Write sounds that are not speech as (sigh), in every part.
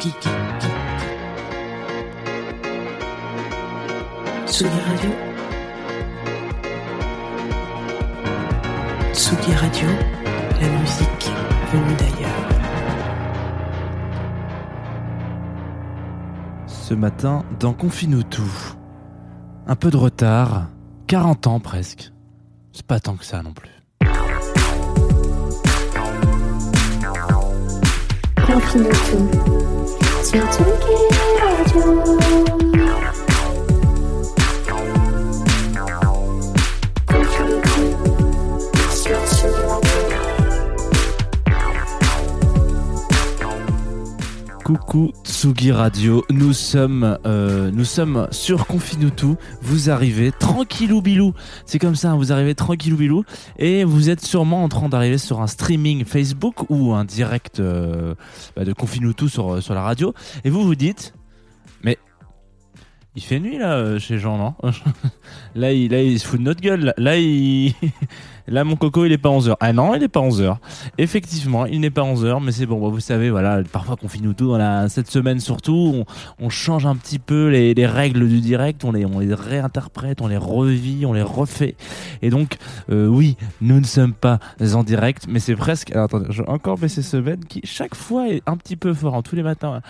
Tsugi. Tsugi Radio. Tsugi Radio, la musique venue d'ailleurs. Ce matin, dans Confine-nous tout. Un peu de retard, 40 ans presque. C'est pas tant que ça non plus. Confine tout. Sur Tsugi Radio. Confine Coucou Tsugi Radio, nous sommes, euh, nous sommes sur Confine-nous tout. Vous arrivez tranquillou bilou, c'est comme ça, hein, vous arrivez tranquillou bilou. Et vous êtes sûrement en train d'arriver sur un streaming Facebook ou un direct euh, bah, de Confine-nous tout sur, sur la radio. Et vous vous dites, il fait nuit là euh, chez Jean, non (laughs) là, il, là, il se fout de notre gueule. Là, il... (laughs) là, mon coco, il est pas 11h. Ah non, il est pas 11h. Effectivement, il n'est pas 11h, mais c'est bon. bah, vous savez, voilà, parfois qu'on finit tout dans la, cette semaine surtout, on, change un petit peu les, les règles du direct, on les, réinterprète, on les revit, on les refait. Et donc, euh, oui, nous ne sommes pas en direct, mais c'est presque. Alors, attendez, je vais encore baisser ce bed qui, chaque fois, est un petit peu fort, hein, tous les matins.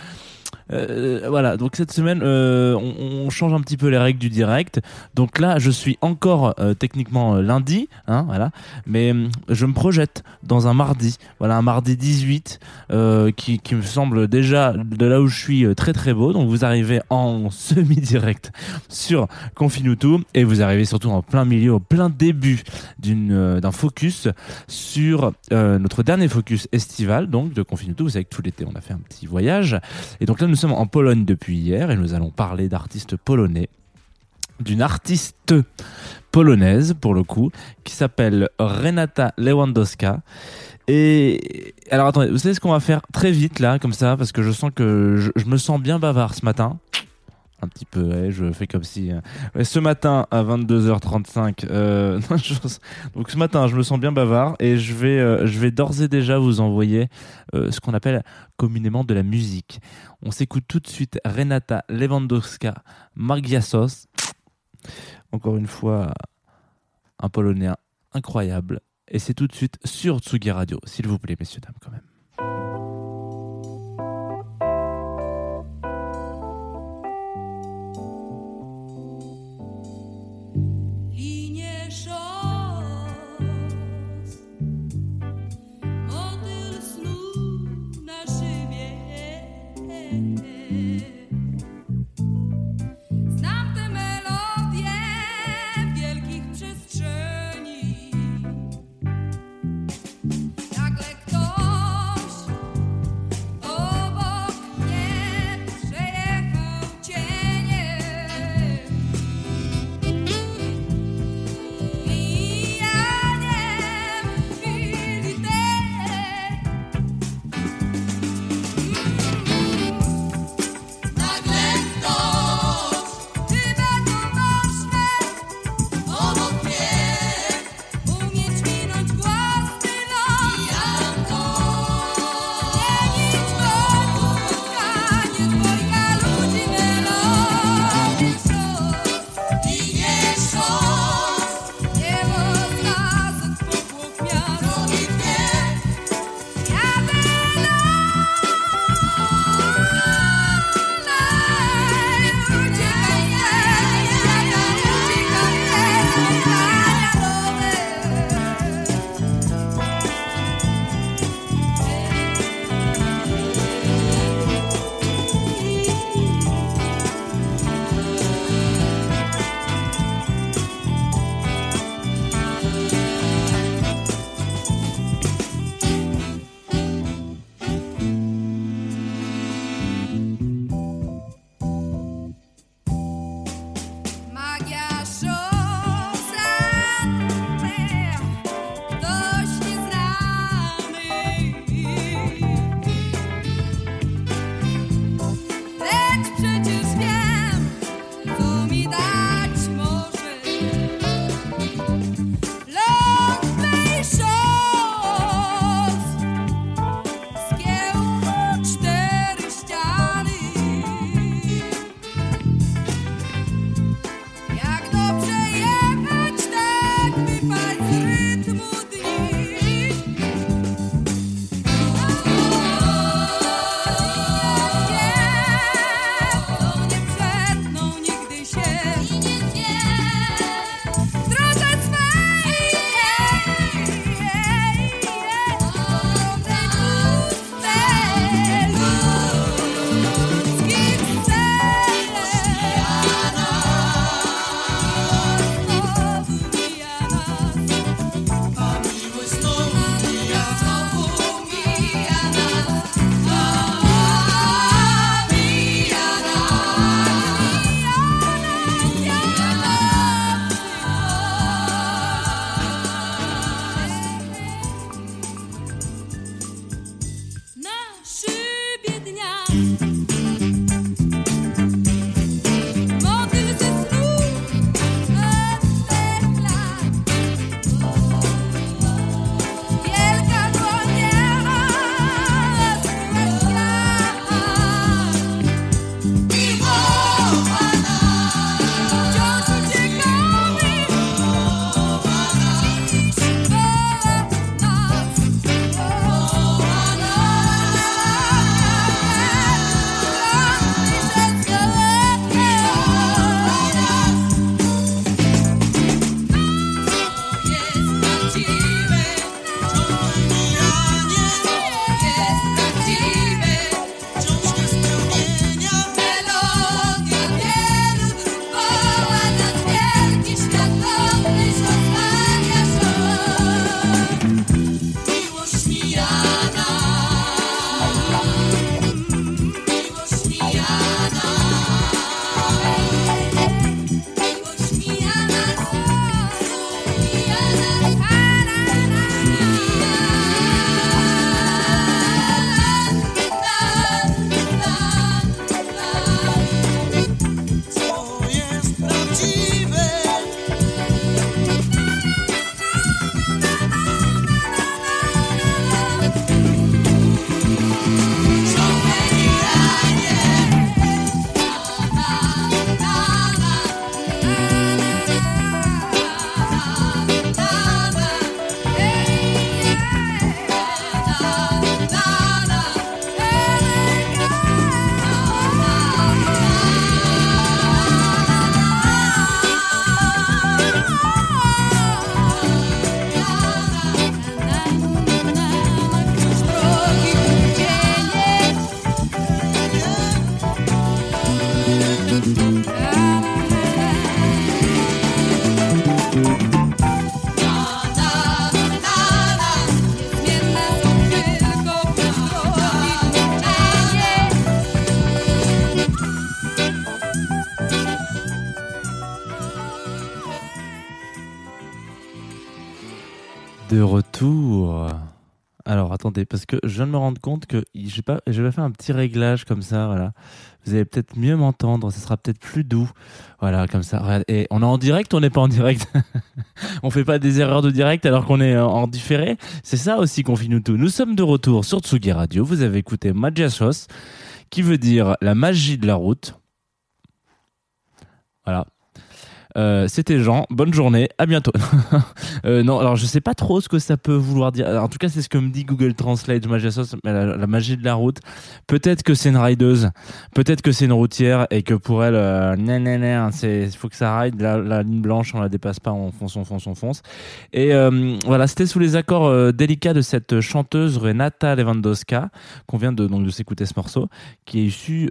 Euh, voilà, donc cette semaine, euh, on, change un petit peu les règles du direct. Donc là, je suis encore euh, techniquement lundi, hein, voilà, mais je me projette dans un mardi, voilà, un mardi 18, euh, qui, me semble déjà de là où je suis très très beau. Donc vous arrivez en (laughs) semi-direct sur Confine tout et vous arrivez surtout en plein milieu, au plein début d'un focus sur notre dernier focus estival, donc de Confine tout. Vous savez que tout l'été, on a fait un petit voyage. Et donc là, nous sommes en Pologne depuis hier et nous allons parler d'artistes polonais, d'une artiste polonaise pour le coup, qui s'appelle Renata Lewandowska. Et alors attendez, vous savez ce qu'on va faire très vite là, comme ça, parce que je sens que je, je me sens bien bavard ce matin. Un petit peu, je fais comme si. euh, ce matin à 22h35, euh, (laughs) donc ce matin, je me sens bien bavard et je vais, euh, d'ores et déjà vous envoyer ce qu'on appelle communément de la musique. On s'écoute tout de suite Renata Lewandowska Margiasos. Encore une fois, un polonais incroyable. Et c'est tout de suite sur Tsugi Radio, s'il vous plaît, messieurs, dames, quand même. De retour. Alors attendez, parce que je viens de me rendre compte que j'ai pas, j'avais fait un petit réglage comme ça, voilà. Vous allez peut-être mieux m'entendre, ce sera peut-être plus doux, voilà, comme ça. Et on est en direct, on n'est pas en direct? (laughs) on fait pas des erreurs de direct alors qu'on est en différé? C'est ça aussi qu'on finit tout. Nous sommes de retour sur Tsugi Radio. Vous avez écouté Magiasos, qui veut dire la magie de la route. Voilà. Euh, C'était Jean. Bonne journée. À bientôt. (laughs) Euh, non, alors je sais pas trop ce que ça peut vouloir dire. En tout cas, c'est ce que me dit Google Translate. La, la magie de la route. Peut-être que c'est une rideuse. Peut-être que c'est une routière et que pour elle, euh, c'est il faut que ça ride. La, ligne blanche, on la dépasse pas. On fonce, on fonce, on fonce. Et euh, voilà, c'était sous les accords délicats de cette chanteuse Renata Lewandowska qu'on vient de de s'écouter ce morceau, qui est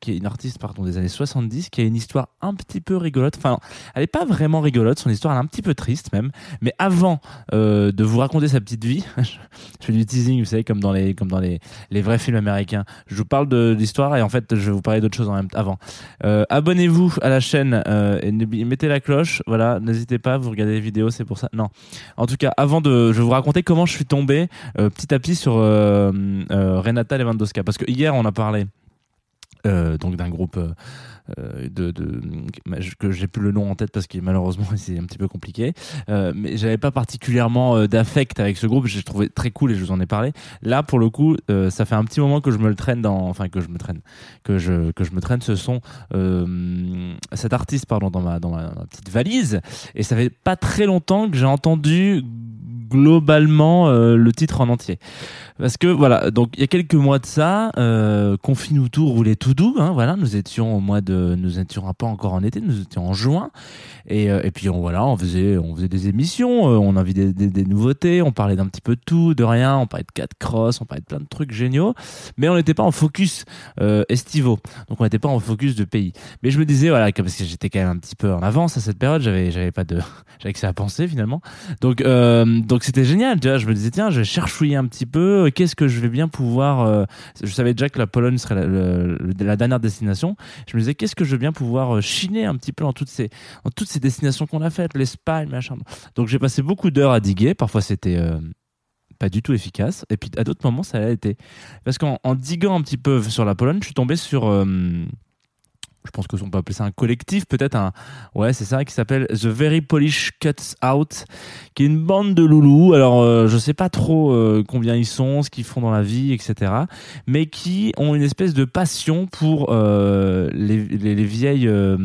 qui est une artiste pardon des années 70, qui a une histoire un petit peu rigolote. Enfin, elle est pas vraiment rigolote. Son histoire elle est un petit peu triste même. Mais avant euh, de vous raconter sa petite vie, (laughs) je fais du teasing, vous savez, comme dans les comme dans les les vrais films américains. Je vous parle de l'histoire et en fait, je vais vous parler d'autre chose en même temps. Avant, Euh, abonnez-vous à la chaîne euh, et mettez la cloche. Voilà, n'hésitez pas. Vous regardez les vidéos, c'est pour ça. Non. En tout cas, avant de, je vais vous raconter comment je suis tombé euh, petit à petit sur Renata Lewandowska parce que hier on a parlé donc d'un groupe de, de que j'ai plus le nom en tête parce que malheureusement (laughs) c'est un petit peu compliqué. Euh, mais j'avais pas particulièrement euh, d'affect avec ce groupe. J'ai trouvé très cool et je vous en ai parlé. Là pour le coup euh, ça fait un petit moment que je me le traîne dans enfin que je me traîne que je que je me traîne ce son euh, cet artiste pardon dans ma dans ma, petite valise. Et ça fait pas très longtemps que j'ai entendu globalement euh, le titre en entier parce que voilà donc il y a quelques mois de ça euh, Confine-nous tout roulait tout doux hein, voilà nous étions au mois de nous étions pas encore en été nous étions en juin. Et, euh, et puis voilà on faisait on faisait des émissions euh, on avait des, des, nouveautés on parlait d'un petit peu de tout de rien on parlait de 4 cross on parlait de plein de trucs géniaux. Mais on n'était pas en focus euh, estivaux. Donc on n'était pas en focus de pays. Mais je me disais voilà parce que j'étais quand même un petit peu en avance à cette période j'avais j'avais pas de j'avais que ça à penser finalement. Donc euh, donc c'était génial tu vois je me disais tiens je vais cherchouiller un petit peu qu'est-ce que je vais bien pouvoir euh, je savais déjà que la Pologne serait la, la dernière destination. Je me disais qu'est-ce que je vais bien pouvoir euh, chiner un petit peu dans toutes ces dans toutes ces destinations qu'on a faites l'Espagne machin. Donc j'ai passé beaucoup d'heures à diguer. Parfois c'était euh, pas du tout efficace. Et puis à d'autres moments ça a été. Parce qu'en en diguant un petit peu sur la Pologne je suis tombé sur je pense que on peut appeler ça un collectif, peut-être un, ouais, c'est ça, qui s'appelle The Very Polish Cuts Out, qui est une bande de loulous. Alors, euh, je sais pas trop euh, combien ils sont, ce qu'ils font dans la vie, etc. Mais qui ont une espèce de passion pour euh, les, les, les vieilles, euh,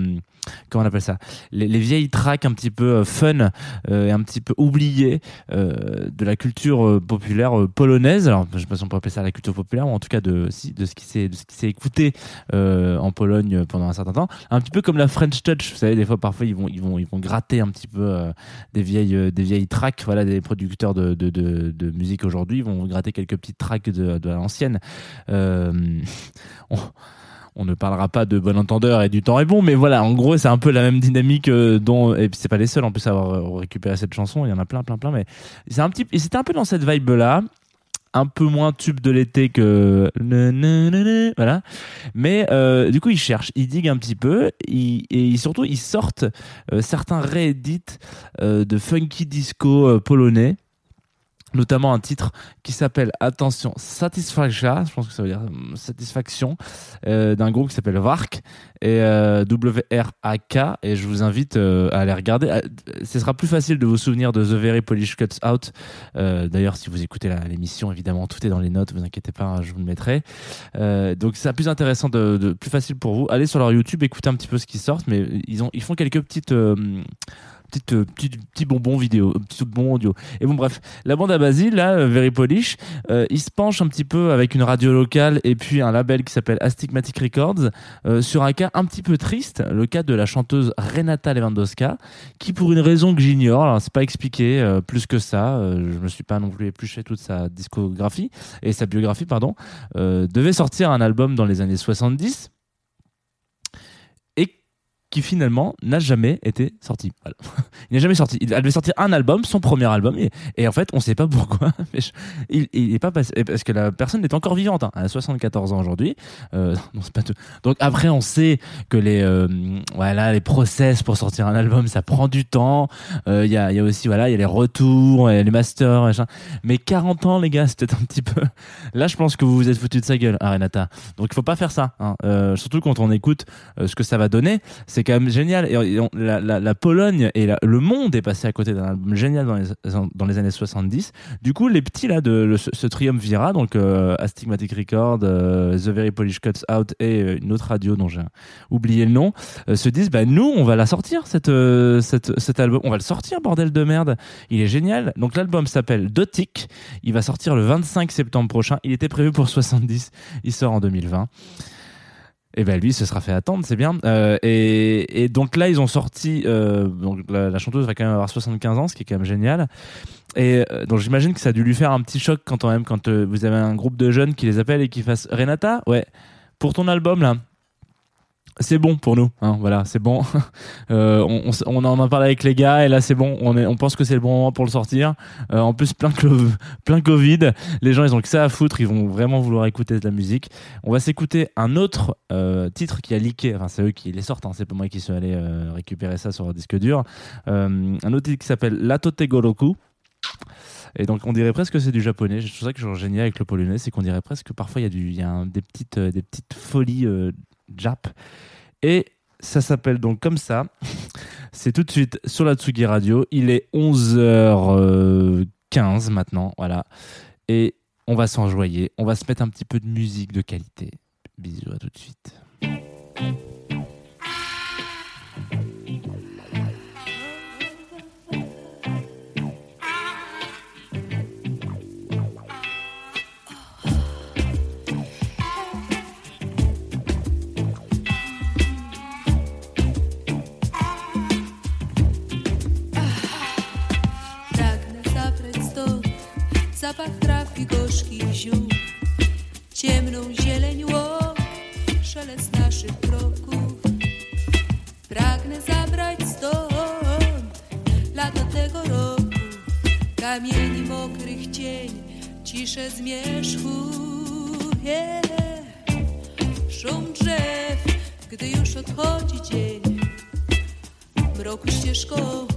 comment on appelle ça, les, les vieilles tracks un petit peu euh, fun euh, et un petit peu oubliées euh, de la culture populaire polonaise. Alors, je sais pas si on peut appeler ça la culture populaire, ou en tout cas de, de ce qui s'est, écouté en Pologne pendant un certain temps. Un petit peu comme la French Touch, vous savez, des fois, parfois, ils vont, ils vont, ils vont gratter un petit peu des vieilles, des vieilles tracks. Voilà, des producteurs de, de, de, musique aujourd'hui, vont gratter quelques petites tracks de, l'ancienne. (laughs) on ne parlera pas de bon entendeur et du temps est bon, mais voilà, en gros, c'est un peu la même dynamique euh, dont, et puis c'est pas les seuls en plus à avoir euh, récupéré cette chanson, il y en a plein, plein, plein, mais c'est un petit, et c'était un peu dans cette vibe là, un peu moins tube de l'été que voilà mais euh, du coup ils cherchent ils diguent un petit peu et surtout ils sortent certains réédits de funky disco polonais notamment un titre qui s'appelle attention Satisfaction je pense que ça veut dire euh, satisfaction euh, d'un groupe qui s'appelle Wark et euh, W-R-A-K et je vous invite euh, à aller regarder. Euh, ce sera plus facile de vous souvenir de The Very Polish Cuts Out. Euh, d'ailleurs si vous écoutez l'émission évidemment tout est dans les notes vous inquiétez pas hein, je vous le mettrai. Donc c'est plus intéressant de, plus facile pour vous. Allez sur leur YouTube écoutez un petit peu ce qu'ils sortent mais ils ont ils font quelques petites petites euh, petits, petits bonbons vidéo petits bonbons audio. Et bon bref la bande à Basile là euh, Very Polish euh, il se penche un petit peu avec une radio locale et puis un label qui s'appelle Astigmatic Records sur un cas un petit peu triste le cas de la chanteuse Renata Lewandowska qui pour une raison que j'ignore alors c'est pas expliqué plus que ça je me suis pas non plus épluché toute sa discographie et sa biographie pardon devait sortir un album dans les années 70 et qui finalement n'a jamais été sorti. (laughs) Il n'est jamais sorti. Il devait sortir un album, son premier album, et, en fait, on ne sait pas pourquoi. (laughs) il, il est pas passé parce que la personne est encore vivante. hein. A 74 ans aujourd'hui. Euh. (laughs) Donc après, on sait que les euh, voilà les process pour sortir un album, ça prend du temps. Euh, Il y, a, aussi voilà, il y a les retours, les masters, machin. Mais 40 ans, les gars, c'est peut-être un petit peu. Là, je pense que vous vous êtes foutu de sa gueule, hein, Renata. Donc il faut pas faire ça. hein. Surtout quand on écoute ce que ça va donner, quand même génial. Et, la, Pologne et le monde est passé à côté d'un album génial dans les, années 70. Du coup, les petits là de ce, ce triumvirat, donc euh, Astigmatic Record, euh, The Very Polish Cuts Out et euh, une autre radio dont j'ai oublié le nom, euh, se disent bah nous on va la sortir cette, cette cet album, on va le sortir bordel de merde. Il est génial. Donc l'album s'appelle Dotic. Il va sortir le 25 septembre prochain. Il était prévu pour 70. Il sort en 2020. Et ben lui, ce sera fait attendre, c'est bien. Euh, et, donc là, ils ont sorti. euh, donc la, chanteuse va quand même avoir 75 ans, ce qui est quand même génial. Et euh, donc j'imagine que ça a dû lui faire un petit choc quand même quand vous avez un groupe de jeunes qui les appelle et qui fassent Renata, ouais, pour ton album là. C'est bon pour nous, hein, voilà, c'est bon. (laughs) Euh, on, en a parlé avec les gars et là c'est bon. On, pense que c'est le bon moment pour le sortir. Euh, en plus plein (laughs) plein Covid, les gens ils ont que ça à foutre, ils vont vraiment vouloir écouter de la musique. On va s'écouter un autre euh, titre qui a leaké, enfin c'est eux qui les sortent, c'est pas moi qui suis allé récupérer ça sur leur disque dur. Un autre titre qui s'appelle Latote Goroku. Et donc on dirait presque que c'est du japonais. C'est ça que je génial avec le polonais, c'est qu'on dirait presque que parfois il y a, du, un- des, petites, folies jap. Et ça s'appelle donc comme ça. C'est tout de suite sur la Tsugi Radio. Il est 11h15 maintenant, voilà. Et on va s'enjoyer. On va se mettre un petit peu de musique de qualité. Bisous, à tout de suite. Gorzkich ziół. Ciemną zieleń łąk, szelest naszych kroków. Pragnę zabrać stąd lato tego roku. Kamieni mokrych cień, ciszę zmierzchu. Yeah. Szum drzew, gdy już odchodzi dzień. Mroku ścieżką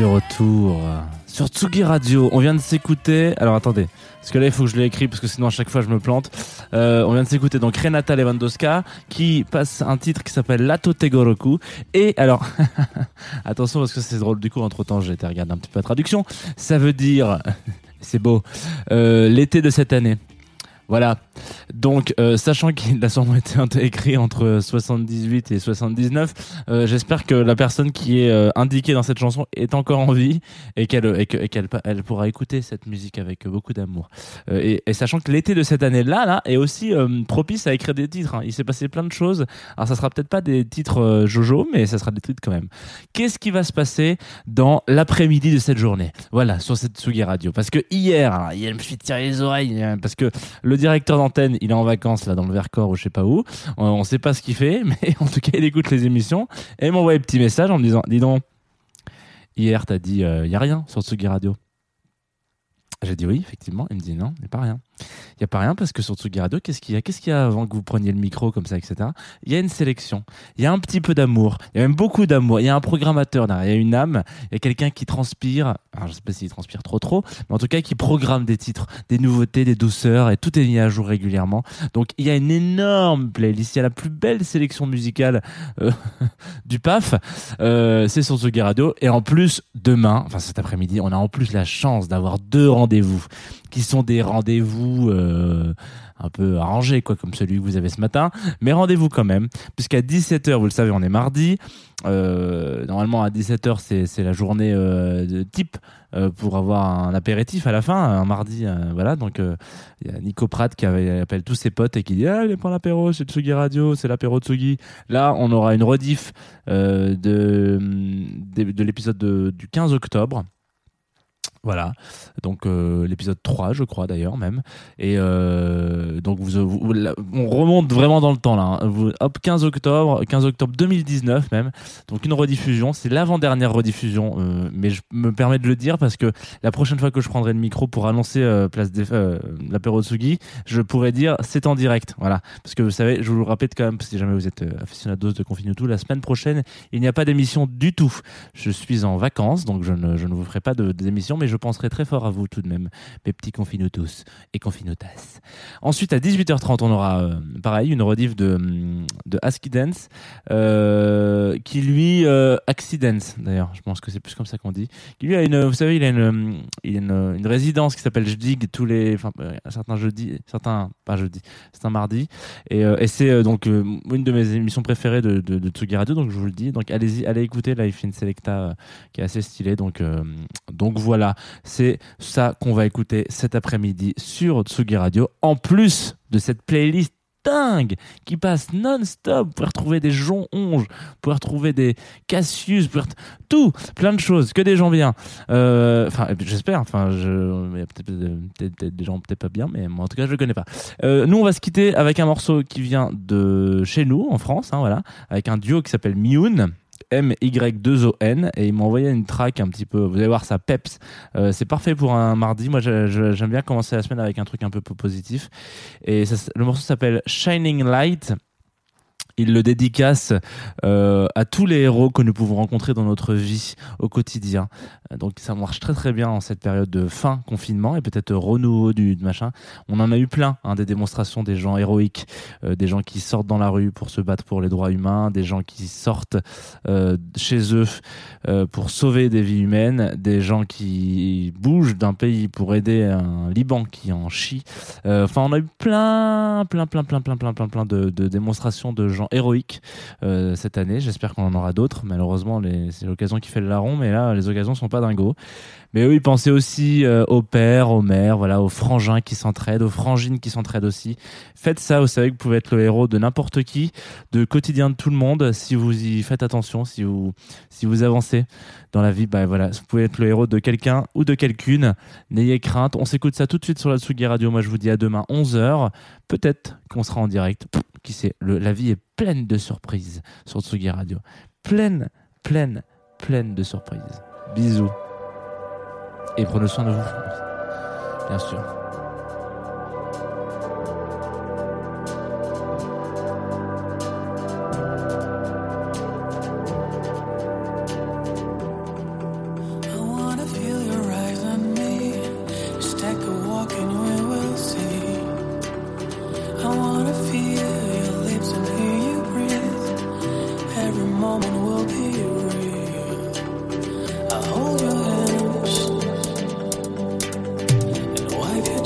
de retour sur Tsugi Radio. On vient de s'écouter. Alors attendez, parce que là il faut que je l'ai écrit parce que sinon à chaque fois je me plante. Euh, on vient de s'écouter donc Renata Lewandowska qui passe un titre qui s'appelle Lato Tegoroku. Et alors, (laughs) attention parce que c'est drôle du coup entre temps j'ai été regarder un petit peu la traduction. Ça veut dire, (laughs) c'est beau, euh, l'été de cette année. Voilà. Donc, euh, sachant qu'il a sûrement été écrit entre 78 et 79, euh, j'espère que la personne qui est euh, indiquée dans cette chanson est encore en vie et qu'elle qu'elle elle pourra écouter cette musique avec beaucoup d'amour. Euh, et, et sachant que l'été de cette année-là là, est aussi euh, propice à écrire des titres. hein. Il s'est passé plein de choses. Alors, ça sera peut-être pas des titres euh, Jojo, mais ça sera des titres quand même. Qu'est-ce qui va se passer dans l'après-midi de cette journée? Voilà, sur cette Tsugi Radio. Parce que hier, alors, hier, je me suis tiré les oreilles hein, parce que le directeur d'antenne, il est en vacances là dans le Vercors ou je sais pas où. On, on sait pas ce qu'il fait, (laughs) mais en tout cas, il écoute les émissions et m'envoie un petit message en me disant "Dis donc, hier t'as dit il y a rien sur Tsugi Radio." J'ai dit oui, effectivement. Il me dit non, il n'y a pas rien. Il n'y a pas rien parce que sur Tsugi Radio, qu'est-ce qu'il y a? Qu'est-ce qu'il y a avant que vous preniez le micro comme ça, etc. Il y a une sélection. Il y a un petit peu d'amour. Il y a même beaucoup d'amour. Il y a un programmateur derrière. Il y a une âme. Il y a quelqu'un qui transpire. Je sais pas s'il transpire trop trop, mais en tout cas, qui programme des titres, des nouveautés, des douceurs et tout est mis à jour régulièrement. Donc, il y a une énorme playlist. Il y a la plus belle sélection musicale euh, (laughs) du PAF. Euh, c'est sur Tsugi Radio. Et en plus, demain, enfin cet après-midi, on a en plus la chance d'avoir deux rendez-vous qui sont des rendez-vous euh, un peu arrangés, quoi, comme celui que vous avez ce matin. Mais rendez-vous quand même, puisqu'à 17h, vous le savez, on est mardi. Euh, normalement, à 17h, c'est, la journée euh, de type pour avoir un apéritif à la fin, un mardi. voilà, donc il y a Nico Pratt qui appelle tous ses potes et qui dit Ah, allez prendre l'apéro, c'est Tsugi Radio, c'est l'apéro Tsugi. Là, on aura une rediff de, de, de l'épisode de- du 15 octobre. Voilà, donc euh, l'épisode 3, je crois d'ailleurs même. Et euh, donc vous, on remonte vraiment dans le temps là. hein. Hop, 15 octobre, 15 octobre 2019 même. Donc une rediffusion, c'est l'avant-dernière rediffusion, euh, mais je me permets de le dire parce que la prochaine fois que je prendrai le micro pour annoncer place des l'apéro je pourrais dire c'est en direct. Voilà, parce que vous savez, je vous le répète quand même, si jamais vous êtes aficionados de Confine tout, la semaine prochaine, il n'y a pas d'émission du tout. Je suis en vacances, donc je ne, je ne vous ferai pas d'émission, mais je penserai très fort à vous tout de même, mes petits confinotos et confinotas. Ensuite, à 18h30, on aura euh, pareil une rediff de, hum, de Aski Dance, euh, qui lui, euh, Accidents d'ailleurs, je pense que c'est plus comme ça qu'on dit, qui lui a une, vous savez, il a une, il a une, résidence qui s'appelle Jdig tous les, enfin, euh, certains jeudis, certains, pas jeudi, certains mardis, et, euh, et c'est euh, donc une de mes émissions préférées de, de, Tsugi Radio, donc je vous le dis, donc allez-y, allez écouter, fait une selecta qui est assez stylée, donc, donc voilà, c'est ça qu'on va écouter cet après-midi sur Tsugi Radio, en plus de cette playlist dingue qui passe non-stop. Vous pouvez retrouver des Jon Onge, vous pouvez retrouver des Cassius, vous pouvez tout, plein de choses, que des gens bien. Euh, Enfin, j'espère. Enfin, je, a peut-être des gens peut-être pas bien, mais moi en tout cas je le connais pas. Euh, nous, on va se quitter avec un morceau qui vient de chez nous en France, hein, voilà, avec un duo qui s'appelle Myun. M-Y-2-O-N et il m'a envoyé une track un petit peu, vous allez voir ça peps, Euh, c'est parfait pour un mardi, moi j'aime bien commencer la semaine avec un truc un peu positif. Et le morceau s'appelle Shining Light il le dédicace euh, à tous les héros que nous pouvons rencontrer dans notre vie au quotidien. Euh, Donc ça marche très très bien en cette période de fin confinement et peut-être renouveau du machin. On en a eu plein, hein, des démonstrations des gens héroïques, euh, des gens qui sortent dans la rue pour se battre pour les droits humains, des gens qui sortent chez eux pour sauver des vies humaines, des gens qui bougent d'un pays pour aider un Liban qui en chie. Enfin, on a eu plein, plein, plein, plein, plein, plein, plein, plein de, de démonstrations de gens héroïques euh, cette année. J'espère qu'on en aura d'autres. Malheureusement, c'est l'occasion qui fait le larron, mais là, les occasions sont pas dingos. Mais oui, pensez aussi euh, aux pères, aux mères, voilà, aux frangins qui s'entraident, aux frangines qui s'entraident aussi. Faites ça, vous savez que vous pouvez être le héros de n'importe qui, de quotidien de tout le monde, si vous y faites attention, si vous, si vous avancez dans la vie, bah voilà, vous pouvez être le héros de quelqu'un ou de quelqu'une. N'ayez crainte. On s'écoute ça tout de suite sur la Tsugi Radio. Moi, je vous dis à demain 11h. Peut-être qu'on sera en direct. La vie est pleine de surprises sur Tsugi Radio. Pleine, pleine, pleine de surprises. Bisous. Et prenez soin de vous. Bien sûr.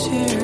tears